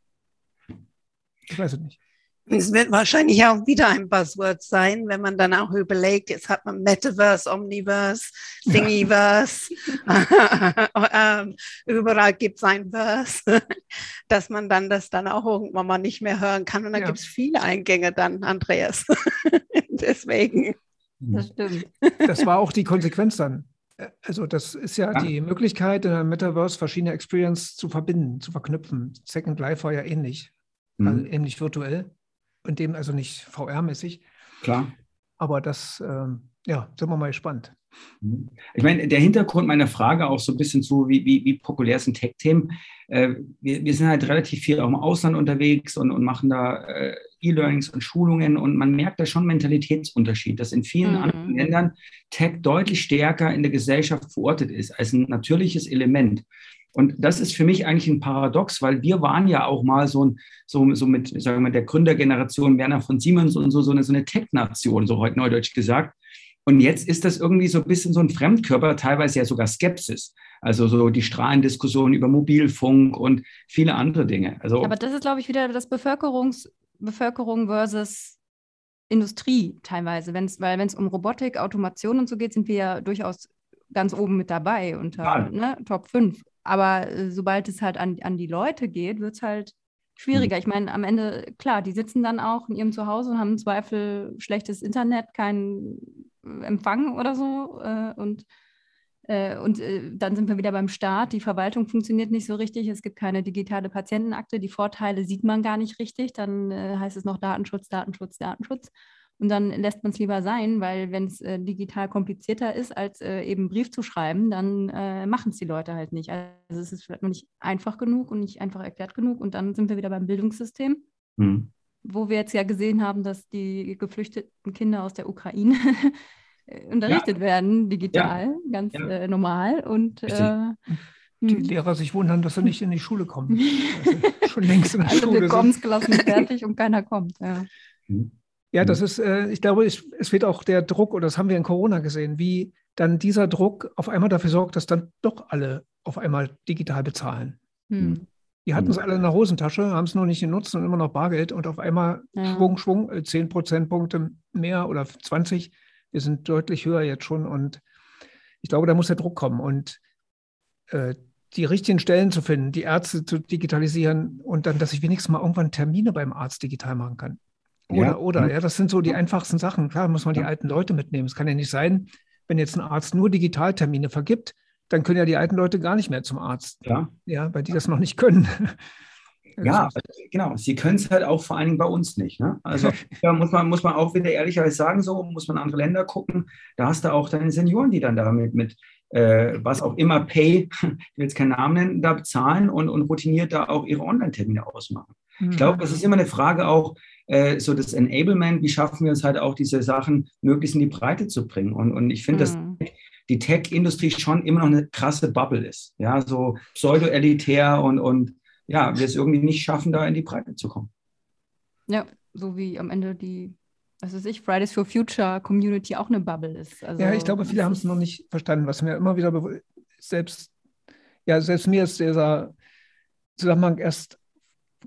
Ich weiß es nicht. Es wird wahrscheinlich auch wieder ein Buzzword sein, wenn man dann auch überlegt, jetzt hat man Metaverse, Omniverse, Thingiverse, ja. Ähm, überall gibt es ein Verse, dass man dann das dann auch irgendwann mal nicht mehr hören kann. Und dann ja. gibt es viele Eingänge dann, Andreas. Deswegen. Das stimmt. Das war auch die Konsequenz dann. Also das ist ja, ja, die Möglichkeit, in einem Metaverse verschiedene Experience zu verbinden, zu verknüpfen. Second Life war ja ähnlich, mhm. also ähnlich virtuell und dem also nicht VR-mäßig. Klar. Aber das, ähm, ja, sind wir mal gespannt. Mhm. Ich meine, der Hintergrund meiner Frage auch so ein bisschen zu, wie, wie, wie populär sind Tech-Themen. Äh, wir, wir, sind halt relativ viel auch im Ausland unterwegs und, und machen da äh, E-Learnings und Schulungen und man merkt da schon einen Mentalitätsunterschied, dass in vielen mhm. anderen Ländern Tech deutlich stärker in der Gesellschaft verortet ist als ein natürliches Element. Und das ist für mich eigentlich ein Paradox, weil wir waren ja auch mal so, ein, so, so mit, sagen wir, der Gründergeneration Werner von Siemens und so, so eine, so eine Tech-Nation, so heute neudeutsch gesagt. Und jetzt ist das irgendwie so ein bisschen so ein Fremdkörper, teilweise ja sogar Skepsis. Also so die Strahlendiskussion über Mobilfunk und viele andere Dinge. Also, Aber das ist, glaube ich, wieder das Bevölkerungs, Bevölkerung versus Industrie teilweise. Wenn's, weil wenn es um Robotik, Automation und so geht, sind wir ja durchaus ganz oben mit dabei unter ne, Top 5. Aber äh, sobald es halt an, an die Leute geht, wird es halt schwieriger. Mhm. Ich meine, am Ende, klar, die sitzen dann auch in ihrem Zuhause und haben im Zweifel schlechtes Internet, keinen Empfang oder so. Äh, und äh, und äh, dann sind wir wieder beim Staat. Die Verwaltung funktioniert nicht so richtig. Es gibt keine digitale Patientenakte. Die Vorteile sieht man gar nicht richtig. Dann äh, heißt es noch Datenschutz, Datenschutz, Datenschutz. Und dann lässt man es lieber sein, weil wenn es äh, digital komplizierter ist, als äh, eben einen Brief zu schreiben, dann äh, machen es die Leute halt nicht. Also es ist vielleicht noch nicht einfach genug und nicht einfach erklärt genug. Und dann sind wir wieder beim Bildungssystem, mhm. wo wir jetzt ja gesehen haben, dass die geflüchteten Kinder aus der Ukraine unterrichtet ja. werden, digital, ja. ganz ja. Äh, normal. Und äh, die hm. Lehrer sich wundern, dass sie nicht in die Schule kommen. Also schon längst in der Alle Schule Willkommensklassen fertig und keiner kommt. Ja. Mhm. Ja, das mhm. ist, äh, ich glaube, es, es wird auch der Druck, oder das haben wir in Corona gesehen, wie dann dieser Druck auf einmal dafür sorgt, dass dann doch alle auf einmal digital bezahlen. Hm. Die hatten es alle in der Hosentasche, haben es nur nicht genutzt und immer noch Bargeld und auf einmal ja. Schwung, Schwung, 10 äh, Prozentpunkte mehr oder 20. Wir sind deutlich höher jetzt schon und ich glaube, da muss der Druck kommen und äh, die richtigen Stellen zu finden, die Ärzte zu digitalisieren und dann, dass ich wenigstens mal irgendwann Termine beim Arzt digital machen kann. Oder, ja. oder, ja, das sind so die einfachsten Sachen. Klar, muss man die alten Leute mitnehmen. Es kann ja nicht sein, wenn jetzt ein Arzt nur Digitaltermine vergibt, dann können ja die alten Leute gar nicht mehr zum Arzt. Ja. Ja, weil die das noch nicht können. Ja, genau. Sie können es halt auch vor allen Dingen bei uns nicht. Ne? Also da muss man, muss man auch wieder ehrlicherweise sagen, so muss man andere Länder gucken. Da hast du auch deine Senioren, die dann damit mit äh, was auch immer Pay, ich will jetzt keinen Namen nennen, da bezahlen und, und routiniert da auch ihre Online-Termine ausmachen. Mhm. Ich glaube, das ist immer eine Frage auch, äh, so das Enablement, wie schaffen wir es halt auch, diese Sachen möglichst in die Breite zu bringen. Und, und ich finde, mhm. dass die Tech-Industrie schon immer noch eine krasse Bubble ist. Ja, so pseudo-elitär und, und ja, wir es irgendwie nicht schaffen, da in die Breite zu kommen. Ja, so wie am Ende die, was weiß ich, Fridays for Future Community auch eine Bubble ist. Also, ja, ich glaube, viele haben es noch nicht verstanden, was mir immer wieder selbst, ja, selbst mir ist dieser Zusammenhang erst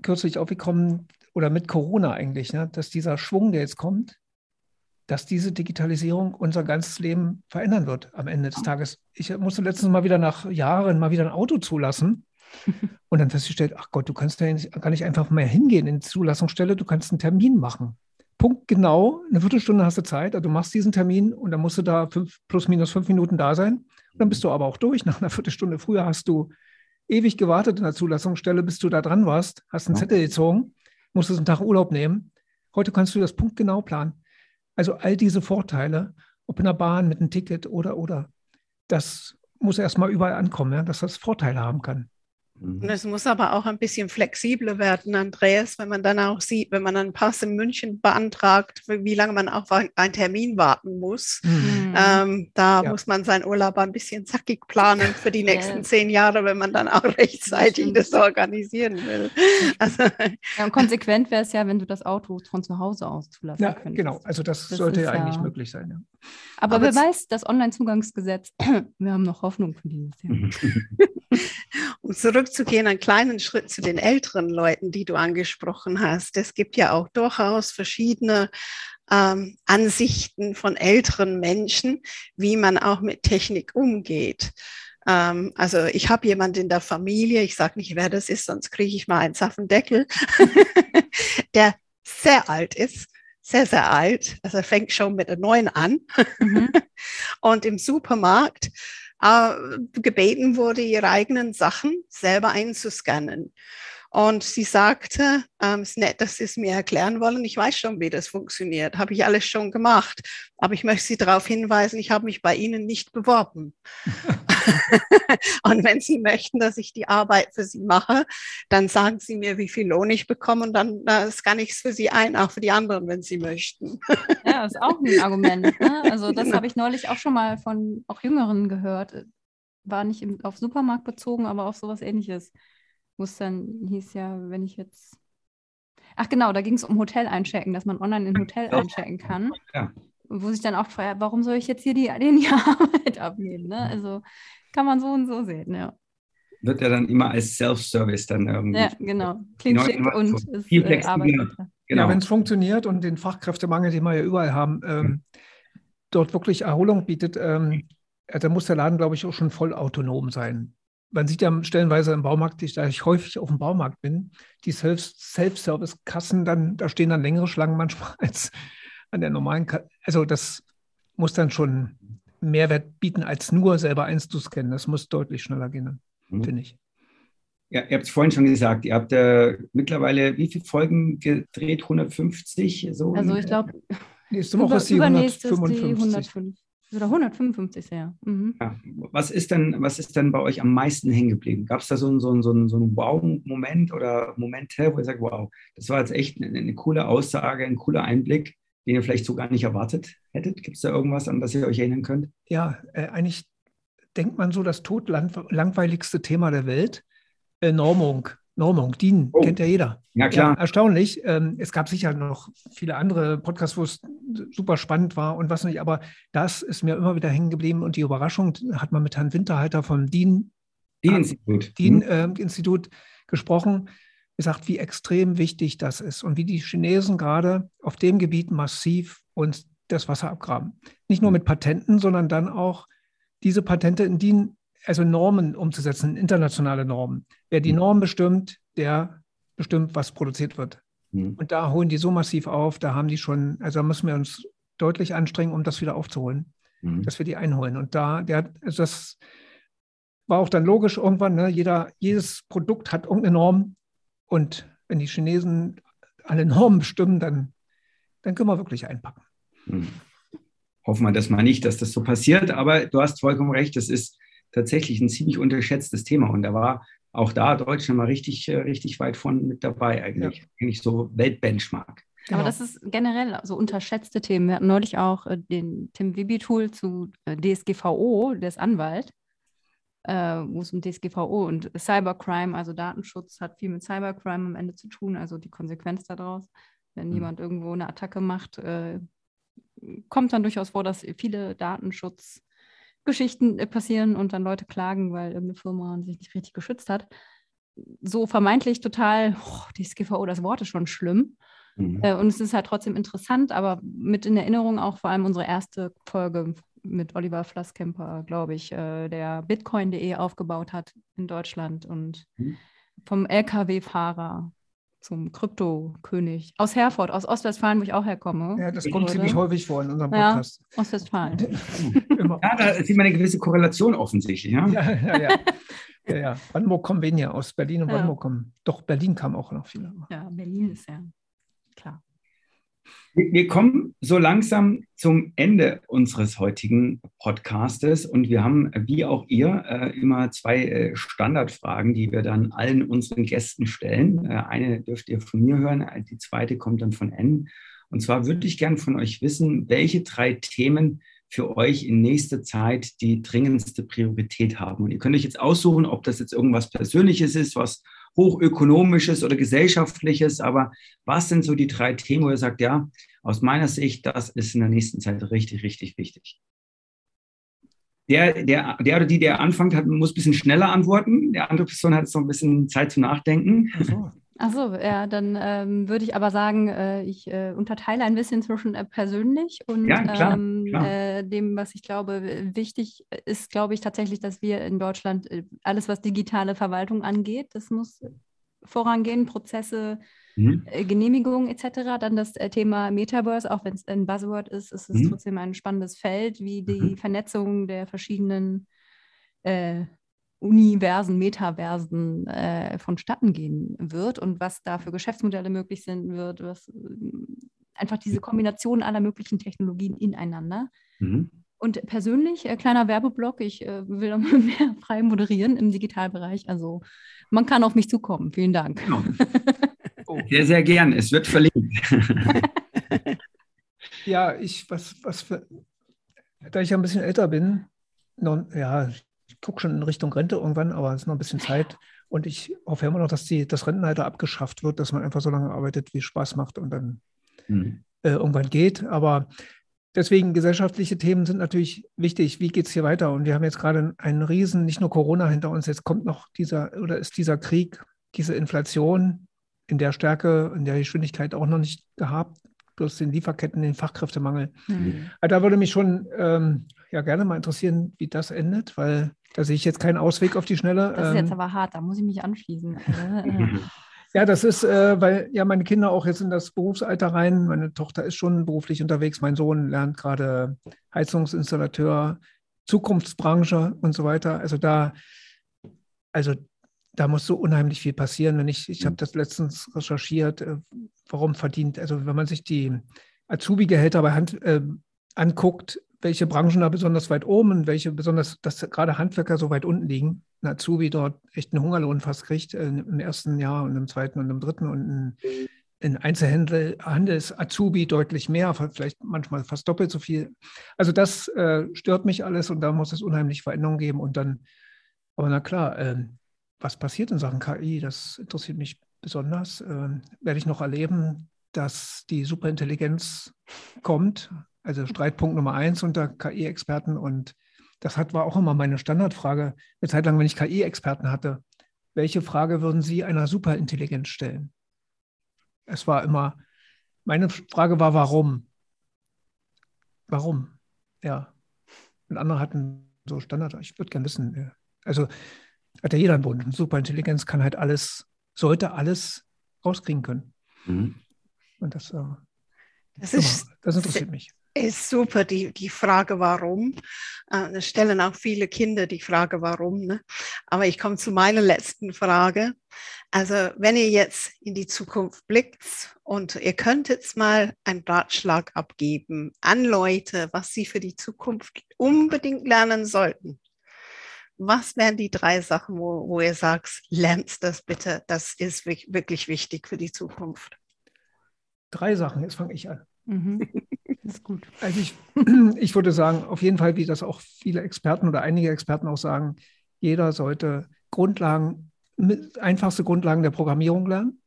kürzlich aufgekommen, oder mit Corona eigentlich, ne, dass dieser Schwung, der jetzt kommt, dass diese Digitalisierung unser ganzes Leben verändern wird am Ende des Tages. Ich musste letztens mal wieder nach Jahren mal wieder ein Auto zulassen und dann festgestellt, ach Gott, du kannst da gar nicht einfach mehr hingehen in die Zulassungsstelle, du kannst einen Termin machen. Punkt genau, eine Viertelstunde hast du Zeit, also du machst diesen Termin und dann musst du da fünf, plus minus fünf Minuten da sein. Und dann bist du aber auch durch. Nach einer Viertelstunde früher hast du ewig gewartet in der Zulassungsstelle, bis du da dran warst, hast einen Zettel gezogen musstest einen Tag Urlaub nehmen. Heute kannst du das punktgenau planen. Also all diese Vorteile, ob in der Bahn mit einem Ticket oder, oder, das muss erstmal überall ankommen, ja, dass das Vorteile haben kann. Und es muss aber auch ein bisschen flexibler werden, Andreas, wenn man dann auch sieht, wenn man einen Pass in München beantragt, wie lange man auf einen Termin warten muss. Mhm. Mhm. Ähm, da ja. muss man seinen Urlaub ein bisschen zackig planen für die nächsten ja. zehn Jahre, wenn man dann auch rechtzeitig das, das organisieren will. Also, ja, und konsequent wäre es ja, wenn du das Auto von zu Hause aus zulassen ja, könntest. Genau, also das, das sollte ja eigentlich möglich sein. Ja. Aber, Aber wer weiß, das Online-Zugangsgesetz, wir haben noch Hoffnung für dieses Jahr. um zurückzugehen, einen kleinen Schritt zu den älteren Leuten, die du angesprochen hast. Es gibt ja auch durchaus verschiedene ähm, Ansichten von älteren Menschen, wie man auch mit Technik umgeht. Ähm, also ich habe jemanden in der Familie, ich sage nicht, wer das ist, sonst kriege ich mal einen Zapfendeckel, der sehr alt ist, sehr, sehr alt. Also er fängt schon mit der neuen an. Mhm. Und im Supermarkt äh, gebeten wurde, ihre eigenen Sachen selber einzuscannen. Und sie sagte, ähm, es ist nett, dass Sie es mir erklären wollen. Ich weiß schon, wie das funktioniert. Habe ich alles schon gemacht. Aber ich möchte Sie darauf hinweisen, ich habe mich bei Ihnen nicht beworben. und wenn Sie möchten, dass ich die Arbeit für Sie mache, dann sagen Sie mir, wie viel Lohn ich bekomme und dann äh, scanne ich es für Sie ein, auch für die anderen, wenn Sie möchten. ja, das ist auch ein Argument. Ne? Also das genau. habe ich neulich auch schon mal von auch Jüngeren gehört. War nicht im, auf Supermarkt bezogen, aber auf sowas ähnliches wo es dann hieß ja, wenn ich jetzt. Ach genau, da ging es um Hotel einchecken, dass man online in Hotel einchecken kann. Ja. Wo sich dann auch fragt, warum soll ich jetzt hier die, den die Arbeit abnehmen? Ne? Also kann man so und so sehen, ja. Wird ja dann immer als Self-Service dann irgendwie. Ja, genau. Klingt schick und ist viel äh, Genau. Ja, wenn es funktioniert und den Fachkräftemangel, den wir ja überall haben, ähm, dort wirklich Erholung bietet, ähm, dann muss der Laden, glaube ich, auch schon voll autonom sein man sieht ja stellenweise im Baumarkt, da ich häufig auf dem Baumarkt bin, die Self-Service-Kassen, dann, da stehen dann längere Schlangen manchmal als an der normalen Kasse. Also das muss dann schon Mehrwert bieten, als nur selber eins zu scannen. Das muss deutlich schneller gehen, mhm. finde ich. Ja, ihr habt es vorhin schon gesagt, ihr habt äh, mittlerweile wie viele Folgen gedreht? 150? So also ich glaube, nächste Woche ist die 155. Die 105. Oder 155 ja. Mhm. ja. Was ist denn, was ist denn bei euch am meisten hängen geblieben? Gab es da so einen, so einen, so einen, so einen Wow-Moment oder Momente, wo ihr sagt, wow, das war jetzt echt eine, eine, coole Aussage, ein cooler Einblick, den ihr vielleicht so gar nicht erwartet hättet? Gibt es da irgendwas, an das ihr euch erinnern könnt? Ja, äh, eigentlich denkt man so das totlangweiligste Thema der Welt, äh, Normung. Normung, DIN, oh. kennt ja jeder. Ja, klar. Ja, erstaunlich. Ähm, es gab sicher noch viele andere Podcasts, wo es super spannend war und was nicht, aber das ist mir immer wieder hängen geblieben und die Überraschung hat man mit Herrn Winterhalter vom DIN, DIN-Institut DIN, mhm. äh, Institut gesprochen, gesagt, wie extrem wichtig das ist und wie die Chinesen gerade auf dem Gebiet massiv uns das Wasser abgraben. Nicht nur mit Patenten, sondern dann auch diese Patente in DIN also Normen umzusetzen, internationale Normen. Wer die mhm. Norm bestimmt, der bestimmt, was produziert wird. Mhm. Und da holen die so massiv auf, da haben die schon, also da müssen wir uns deutlich anstrengen, um das wieder aufzuholen, mhm. dass wir die einholen. Und da, der, also das war auch dann logisch irgendwann, ne? Jeder, jedes Produkt hat irgendeine Norm. Und wenn die Chinesen alle Normen bestimmen, dann, dann können wir wirklich einpacken. Mhm. Hoffen wir das mal nicht, dass das so passiert, aber du hast vollkommen recht, das ist tatsächlich ein ziemlich unterschätztes Thema. Und da war auch da Deutschland mal richtig, äh, richtig weit von mit dabei, eigentlich. Ja. Eigentlich so Weltbenchmark. Genau. Aber das ist generell so unterschätzte Themen. Wir hatten neulich auch äh, den Tim Wibi-Tool zu äh, DSGVO, der ist Anwalt, äh, wo es um DSGVO und Cybercrime, also Datenschutz, hat viel mit Cybercrime am Ende zu tun, also die Konsequenz daraus. Wenn mhm. jemand irgendwo eine Attacke macht, äh, kommt dann durchaus vor, dass viele Datenschutz Geschichten äh, passieren und dann Leute klagen, weil irgendeine Firma sich nicht richtig geschützt hat. So vermeintlich total, oh, DSGVO, das Wort ist schon schlimm. Mhm. Äh, und es ist halt trotzdem interessant, aber mit in Erinnerung auch vor allem unsere erste Folge mit Oliver Flasskemper, glaube ich, äh, der Bitcoin.de aufgebaut hat in Deutschland und mhm. vom Lkw-Fahrer zum Krypto-König. Aus Herford, aus Ostwestfalen, wo ich auch herkomme. Ja, das kommt ziemlich häufig vor in unserem Podcast. Ja, Ostwestfalen. ja, da sieht man eine gewisse Korrelation offensichtlich. Ja, ja, ja. ja. ja, ja. Brandenburg kommen weniger aus Berlin und Brandenburg kommen. Doch, Berlin kam auch noch viele. Ja, Berlin ist ja. Wir kommen so langsam zum Ende unseres heutigen Podcastes und wir haben, wie auch ihr, äh, immer zwei äh, Standardfragen, die wir dann allen unseren Gästen stellen. Äh, eine dürft ihr von mir hören, die zweite kommt dann von N. Und zwar würde ich gern von euch wissen, welche drei Themen für euch in nächster Zeit die dringendste Priorität haben? Und ihr könnt euch jetzt aussuchen, ob das jetzt irgendwas Persönliches ist, was hochökonomisches oder gesellschaftliches, aber was sind so die drei Themen, wo ihr sagt, ja, aus meiner Sicht, das ist in der nächsten Zeit richtig, richtig wichtig? Der, der, der oder die, der anfängt, hat, muss ein bisschen schneller antworten. Der andere Person hat jetzt noch ein bisschen Zeit zum Nachdenken. So. Achso, ja, dann ähm, würde ich aber sagen, äh, ich äh, unterteile ein bisschen zwischen äh, persönlich und ja, klar, ähm, klar. Äh, dem, was ich glaube, wichtig ist, glaube ich tatsächlich, dass wir in Deutschland äh, alles, was digitale Verwaltung angeht, das muss vorangehen, Prozesse, mhm. Äh, Genehmigungen etc. Dann das Thema Metaverse, auch wenn es ein Buzzword ist, ist es mhm. trotzdem ein spannendes Feld, wie die mhm. Vernetzung der verschiedenen Universen, Metaversen äh, vonstatten gehen wird und was da für Geschäftsmodelle möglich sind wird, was äh, einfach diese Kombination aller möglichen Technologien ineinander. Mhm. Und persönlich, äh, kleiner Werbeblock, ich äh, will mehr frei moderieren im Digitalbereich. Also man kann auf mich zukommen. Vielen Dank. Genau. Oh. Sehr, sehr gern. Es wird verlinkt. ja, ich, was, was für, da ich ja ein bisschen älter bin, non, ja, ich gucke schon in Richtung Rente irgendwann, aber es ist noch ein bisschen Zeit. Und ich hoffe immer noch, dass die, das Rentenalter abgeschafft wird, dass man einfach so lange arbeitet, wie es Spaß macht und dann mhm. äh, irgendwann geht. Aber deswegen gesellschaftliche Themen sind natürlich wichtig. Wie geht es hier weiter? Und wir haben jetzt gerade einen Riesen, nicht nur Corona hinter uns, jetzt kommt noch dieser oder ist dieser Krieg, diese Inflation in der Stärke, in der Geschwindigkeit auch noch nicht gehabt, bloß den Lieferketten, den Fachkräftemangel. Mhm. Also da würde mich schon ähm, ja gerne mal interessieren, wie das endet, weil da sehe ich jetzt keinen Ausweg auf die Schnelle. Das ist jetzt ähm, aber hart, da muss ich mich anschließen. Ja, das ist, äh, weil ja meine Kinder auch jetzt in das Berufsalter rein. Meine Tochter ist schon beruflich unterwegs. Mein Sohn lernt gerade Heizungsinstallateur, Zukunftsbranche und so weiter. Also da, also da muss so unheimlich viel passieren. Wenn ich, ich habe das letztens recherchiert, äh, warum verdient, also wenn man sich die Azubi-Gehälter bei Hand äh, anguckt, welche Branchen da besonders weit oben und welche besonders, dass gerade Handwerker so weit unten liegen. Ein Azubi dort echt einen Hungerlohn fast kriegt äh, im ersten Jahr und im zweiten und im dritten und in, in Einzelhandel ist Azubi deutlich mehr, vielleicht manchmal fast doppelt so viel. Also das äh, stört mich alles und da muss es unheimlich Veränderungen geben und dann, aber na klar, äh, was passiert in Sachen KI, das interessiert mich besonders. Ähm, werde ich noch erleben, dass die Superintelligenz kommt, also Streitpunkt Nummer eins unter KI-Experten. Und das hat, war auch immer meine Standardfrage. Eine Zeit lang, wenn ich KI-Experten hatte, welche Frage würden Sie einer Superintelligenz stellen? Es war immer, meine Frage war, warum? Warum? Ja. Und andere hatten so Standard, ich würde gerne wissen. Also hat ja jeder einen Bund. Superintelligenz kann halt alles, sollte alles rauskriegen können. Mhm. Und das, äh, das, ist, das interessiert mich ist super, die, die Frage, warum. Äh, stellen auch viele Kinder die Frage, warum. Ne? Aber ich komme zu meiner letzten Frage. Also, wenn ihr jetzt in die Zukunft blickt und ihr könnt jetzt mal einen Ratschlag abgeben an Leute, was sie für die Zukunft unbedingt lernen sollten. Was wären die drei Sachen, wo, wo ihr sagt, lernt das bitte, das ist wirklich wichtig für die Zukunft? Drei Sachen, jetzt fange ich an. Mhm. Das ist gut. Also ich, ich würde sagen, auf jeden Fall, wie das auch viele Experten oder einige Experten auch sagen, jeder sollte Grundlagen, einfachste Grundlagen der Programmierung lernen.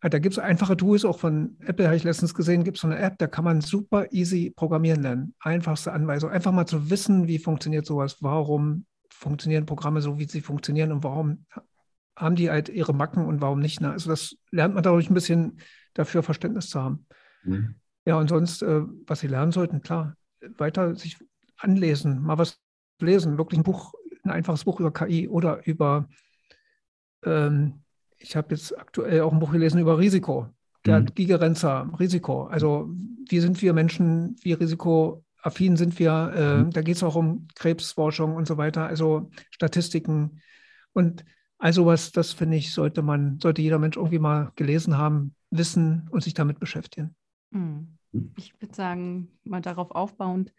Da gibt es einfache Tools, auch von Apple habe ich letztens gesehen, gibt es so eine App, da kann man super easy programmieren lernen. Einfachste Anweisung. Einfach mal zu wissen, wie funktioniert sowas, warum funktionieren Programme so, wie sie funktionieren und warum haben die halt ihre Macken und warum nicht. Ne? Also das lernt man dadurch ein bisschen dafür Verständnis zu haben. Mhm. Ja, und sonst, äh, was Sie lernen sollten, klar, weiter sich anlesen, mal was lesen, wirklich ein Buch, ein einfaches Buch über KI oder über, ähm, ich habe jetzt aktuell auch ein Buch gelesen über Risiko. Der mhm. Gigerenzer, Risiko. Also wie sind wir Menschen, wie risikoaffin sind wir? Äh, mhm. Da geht es auch um Krebsforschung und so weiter, also Statistiken. Und also was, das finde ich, sollte man, sollte jeder Mensch irgendwie mal gelesen haben, wissen und sich damit beschäftigen. Hm. Ich würde sagen, mal darauf aufbauend,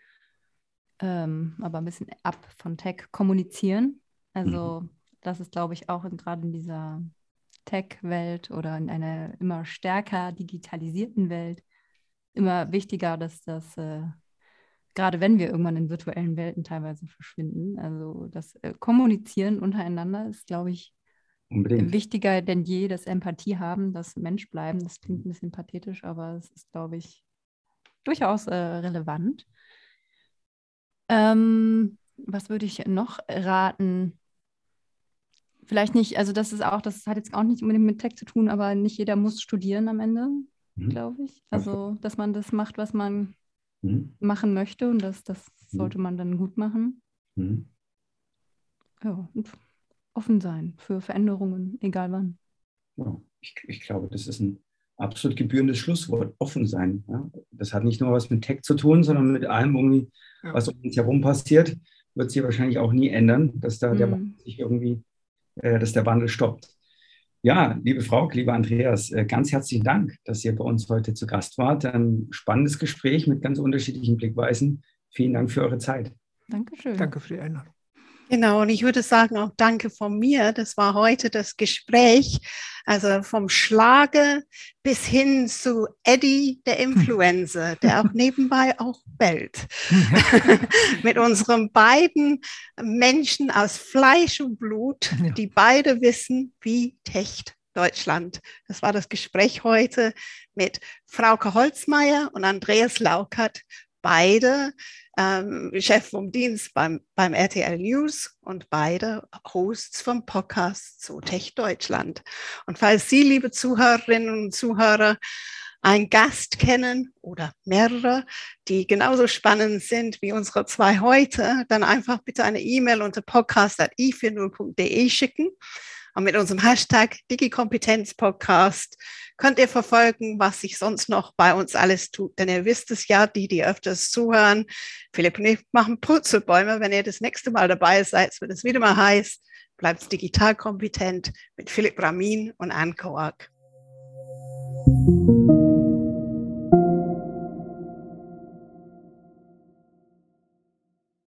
ähm, aber ein bisschen ab von Tech kommunizieren. Also mhm. das ist, glaube ich, auch gerade in dieser Tech-Welt oder in einer immer stärker digitalisierten Welt immer wichtiger, dass das äh, gerade wenn wir irgendwann in virtuellen Welten teilweise verschwinden. Also das äh, Kommunizieren untereinander ist, glaube ich, Unbedingt. wichtiger denn je. Das Empathie haben, das Mensch bleiben. Das klingt ein bisschen pathetisch, aber es ist, glaube ich, durchaus äh, relevant. Ähm, was würde ich noch raten? Vielleicht nicht, also das ist auch, das hat jetzt auch nicht unbedingt mit Tech zu tun, aber nicht jeder muss studieren am Ende, mhm. glaube ich. Also, dass man das macht, was man mhm. machen möchte und das, das mhm. sollte man dann gut machen. Mhm. Ja, und offen sein für Veränderungen, egal wann. Ja, ich, ich glaube, das ist ein absolut gebührendes Schlusswort, offen sein. Ja? Das hat nicht nur was mit Tech zu tun, sondern mit allem, irgendwie, was um uns herum passiert, wird sich wahrscheinlich auch nie ändern, dass da mhm. der Wandel sich irgendwie, äh, dass der Wandel stoppt. Ja, liebe Frau, lieber Andreas, äh, ganz herzlichen Dank, dass ihr bei uns heute zu Gast wart. Ein spannendes Gespräch mit ganz unterschiedlichen Blickweisen. Vielen Dank für eure Zeit. Dankeschön. Danke für die Einladung. Genau, und ich würde sagen auch danke von mir. Das war heute das Gespräch, also vom Schlage bis hin zu Eddie, der Influencer, der auch nebenbei auch bellt. Mit unseren beiden Menschen aus Fleisch und Blut, die beide wissen, wie techt Deutschland. Das war das Gespräch heute mit Frauke Holzmeier und Andreas Laukert, beide ähm, Chef vom Dienst beim, beim RTL News und beide Hosts vom Podcast zu Tech Deutschland. Und falls Sie, liebe Zuhörerinnen und Zuhörer, einen Gast kennen oder mehrere, die genauso spannend sind wie unsere zwei heute, dann einfach bitte eine E-Mail unter podcast.i40.de schicken. Und mit unserem Hashtag DigiKompetenzPodcast könnt ihr verfolgen, was sich sonst noch bei uns alles tut. Denn ihr wisst es ja, die, die öfters zuhören, Philipp und ich machen Purzelbäume. Wenn ihr das nächste Mal dabei seid, wenn es wieder mal heißt, bleibt digital kompetent mit Philipp Ramin und Anne Koak.